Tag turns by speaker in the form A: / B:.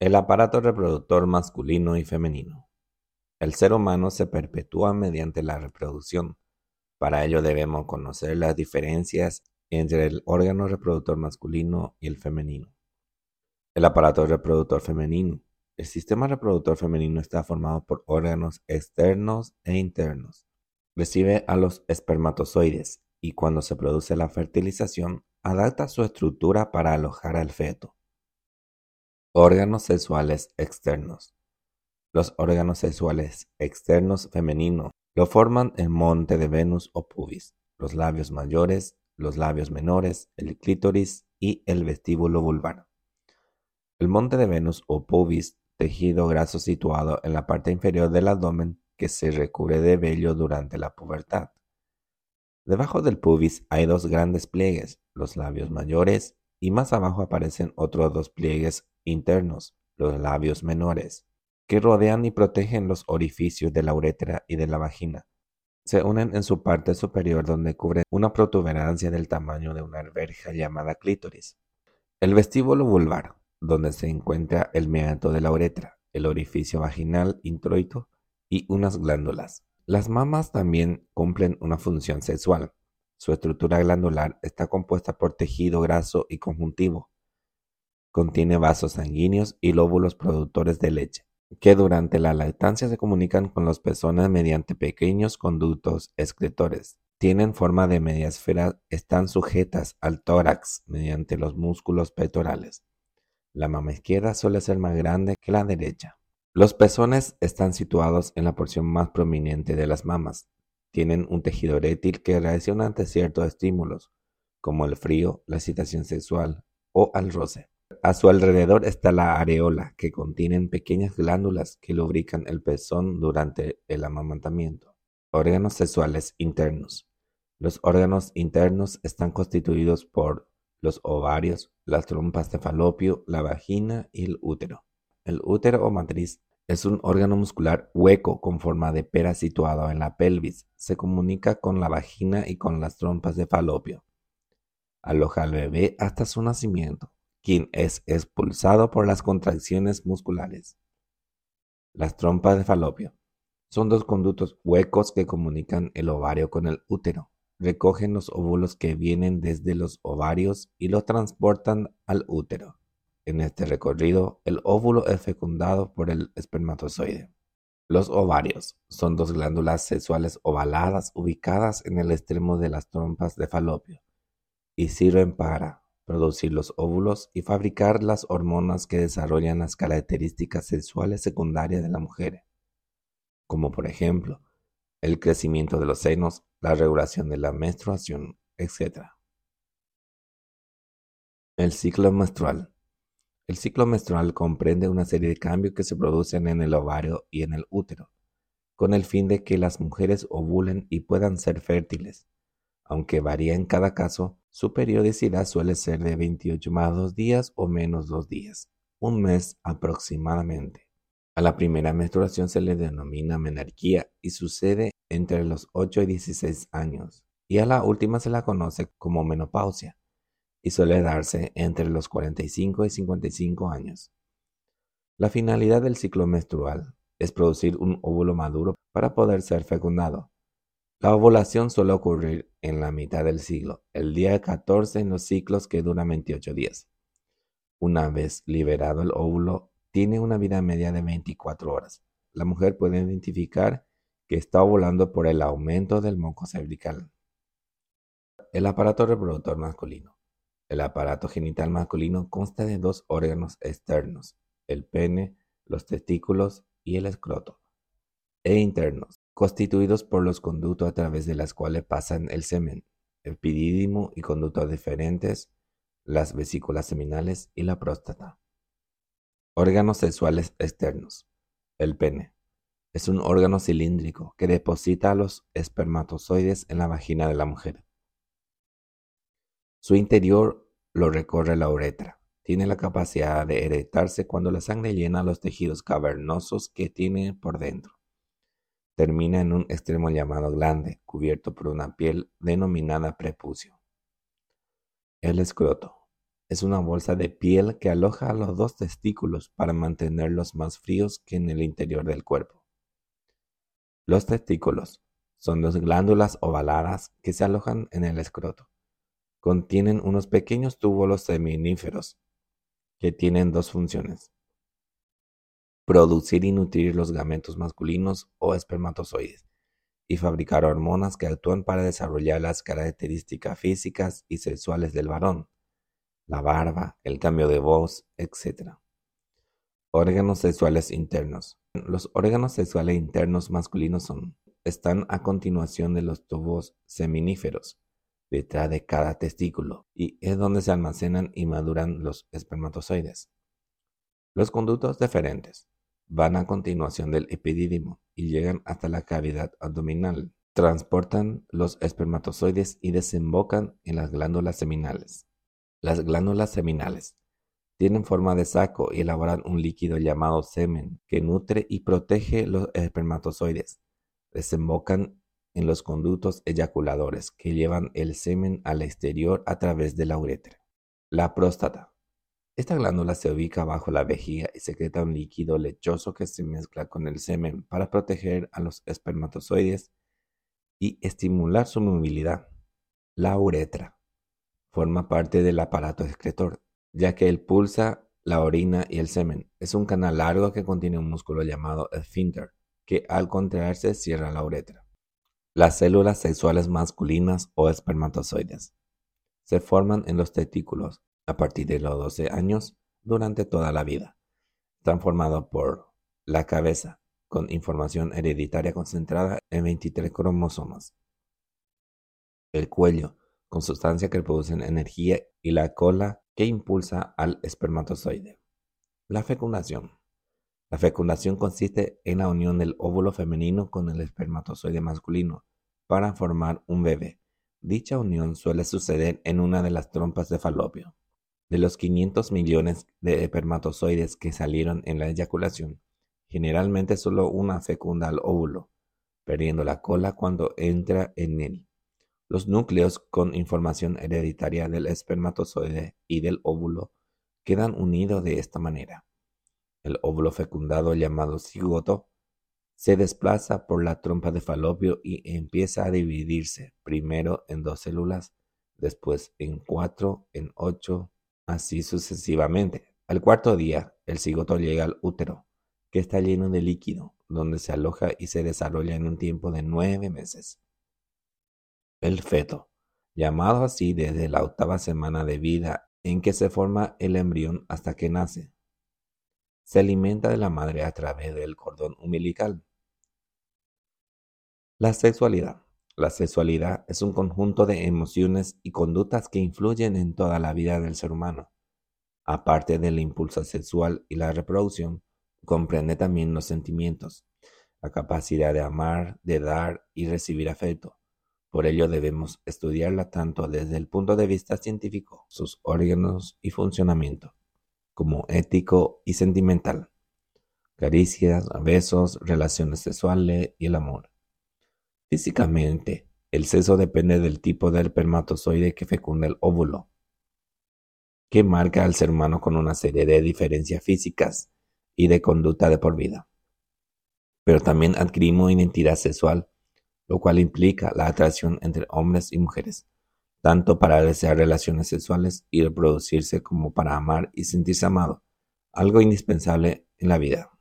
A: El aparato reproductor masculino y femenino. El ser humano se perpetúa mediante la reproducción. Para ello debemos conocer las diferencias entre el órgano reproductor masculino y el femenino. El aparato reproductor femenino. El sistema reproductor femenino está formado por órganos externos e internos. Recibe a los espermatozoides y cuando se produce la fertilización adapta su estructura para alojar al feto. Órganos sexuales externos. Los órganos sexuales externos femeninos lo forman el monte de Venus o pubis, los labios mayores, los labios menores, el clítoris y el vestíbulo vulvar. El monte de Venus o pubis, tejido graso situado en la parte inferior del abdomen que se recubre de vello durante la pubertad. Debajo del pubis hay dos grandes pliegues, los labios mayores, y más abajo aparecen otros dos pliegues internos, los labios menores, que rodean y protegen los orificios de la uretra y de la vagina. Se unen en su parte superior donde cubren una protuberancia del tamaño de una alberja llamada clítoris. El vestíbulo vulvar, donde se encuentra el meato de la uretra, el orificio vaginal introito y unas glándulas. Las mamas también cumplen una función sexual. Su estructura glandular está compuesta por tejido graso y conjuntivo, Contiene vasos sanguíneos y lóbulos productores de leche, que durante la lactancia se comunican con los pezones mediante pequeños conductos excretores. Tienen forma de media esfera, están sujetas al tórax mediante los músculos pectorales. La mama izquierda suele ser más grande que la derecha. Los pezones están situados en la porción más prominente de las mamas. Tienen un tejido erétil que reacciona ante ciertos estímulos, como el frío, la excitación sexual o al roce. A su alrededor está la areola, que contienen pequeñas glándulas que lubrican el pezón durante el amamantamiento. Órganos sexuales internos. Los órganos internos están constituidos por los ovarios, las trompas de falopio, la vagina y el útero. El útero o matriz es un órgano muscular hueco con forma de pera situado en la pelvis. Se comunica con la vagina y con las trompas de falopio. Aloja al bebé hasta su nacimiento quien es expulsado por las contracciones musculares. Las trompas de falopio son dos conductos huecos que comunican el ovario con el útero. Recogen los óvulos que vienen desde los ovarios y los transportan al útero. En este recorrido, el óvulo es fecundado por el espermatozoide. Los ovarios son dos glándulas sexuales ovaladas ubicadas en el extremo de las trompas de falopio y sirven para producir los óvulos y fabricar las hormonas que desarrollan las características sexuales secundarias de la mujer, como por ejemplo el crecimiento de los senos, la regulación de la menstruación, etc. El ciclo menstrual. El ciclo menstrual comprende una serie de cambios que se producen en el ovario y en el útero, con el fin de que las mujeres ovulen y puedan ser fértiles. Aunque varía en cada caso, su periodicidad suele ser de 28 más 2 días o menos 2 días, un mes aproximadamente. A la primera menstruación se le denomina menarquía y sucede entre los 8 y 16 años, y a la última se la conoce como menopausia y suele darse entre los 45 y 55 años. La finalidad del ciclo menstrual es producir un óvulo maduro para poder ser fecundado. La ovulación suele ocurrir en la mitad del siglo, el día 14 en los ciclos que duran 28 días. Una vez liberado el óvulo, tiene una vida media de 24 horas. La mujer puede identificar que está ovulando por el aumento del moco cervical. El aparato reproductor masculino. El aparato genital masculino consta de dos órganos externos, el pene, los testículos y el escroto, e internos, constituidos por los conductos a través de los cuales pasan el semen, epidídimo y conductos diferentes, las vesículas seminales y la próstata. Órganos sexuales externos. El pene. Es un órgano cilíndrico que deposita los espermatozoides en la vagina de la mujer. Su interior lo recorre la uretra. Tiene la capacidad de erectarse cuando la sangre llena los tejidos cavernosos que tiene por dentro. Termina en un extremo llamado glande, cubierto por una piel denominada prepucio. El escroto. es una bolsa de piel que aloja los dos testículos para mantenerlos más fríos que en el interior del cuerpo. Los testículos son dos glándulas ovaladas que se alojan en el escroto. Contienen unos pequeños túbulos seminíferos que tienen dos funciones. Producir y nutrir los gametos masculinos o espermatozoides y fabricar hormonas que actúan para desarrollar las características físicas y sexuales del varón, la barba, el cambio de voz, etc. Órganos sexuales internos. Los órganos sexuales internos masculinos son, están a continuación de los tubos seminíferos, detrás de cada testículo, y es donde se almacenan y maduran los espermatozoides. Los conductos deferentes van a continuación del epidídimo y llegan hasta la cavidad abdominal. Transportan los espermatozoides y desembocan en las glándulas seminales. Las glándulas seminales tienen forma de saco y elaboran un líquido llamado semen que nutre y protege los espermatozoides. Desembocan en los conductos eyaculadores que llevan el semen al exterior a través de la uretra. La próstata. Esta glándula se ubica bajo la vejiga y secreta un líquido lechoso que se mezcla con el semen para proteger a los espermatozoides y estimular su movilidad. La uretra forma parte del aparato excretor, ya que pulsa la orina y el semen. Es un canal largo que contiene un músculo llamado esfínter, que al contraerse cierra la uretra. Las células sexuales masculinas o espermatozoides se forman en los testículos a partir de los 12 años durante toda la vida. Están formados por la cabeza, con información hereditaria concentrada en 23 cromosomas, el cuello, con sustancias que producen energía, y la cola, que impulsa al espermatozoide. La fecundación. La fecundación consiste en la unión del óvulo femenino con el espermatozoide masculino para formar un bebé. Dicha unión suele suceder en una de las trompas de falopio. De los 500 millones de espermatozoides que salieron en la eyaculación, generalmente solo una fecunda al óvulo, perdiendo la cola cuando entra en él. Los núcleos con información hereditaria del espermatozoide y del óvulo quedan unidos de esta manera. El óvulo fecundado llamado cigoto se desplaza por la trompa de falopio y empieza a dividirse, primero en dos células, después en cuatro, en ocho, así sucesivamente. Al cuarto día, el cigoto llega al útero, que está lleno de líquido, donde se aloja y se desarrolla en un tiempo de nueve meses. El feto, llamado así desde la octava semana de vida en que se forma el embrión hasta que nace, se alimenta de la madre a través del cordón umbilical. La sexualidad. La sexualidad es un conjunto de emociones y conductas que influyen en toda la vida del ser humano. Aparte del impulso sexual y la reproducción, comprende también los sentimientos, la capacidad de amar, de dar y recibir afecto, por ello debemos estudiarla tanto desde el punto de vista científico, sus órganos y funcionamiento, como ético y sentimental. Caricias, besos, relaciones sexuales y el amor. Físicamente, el sexo depende del tipo del espermatozoide que fecunda el óvulo, que marca al ser humano con una serie de diferencias físicas y de conducta de por vida. Pero también adquirimos identidad sexual lo cual implica la atracción entre hombres y mujeres, tanto para desear relaciones sexuales y reproducirse como para amar y sentirse amado, algo indispensable en la vida.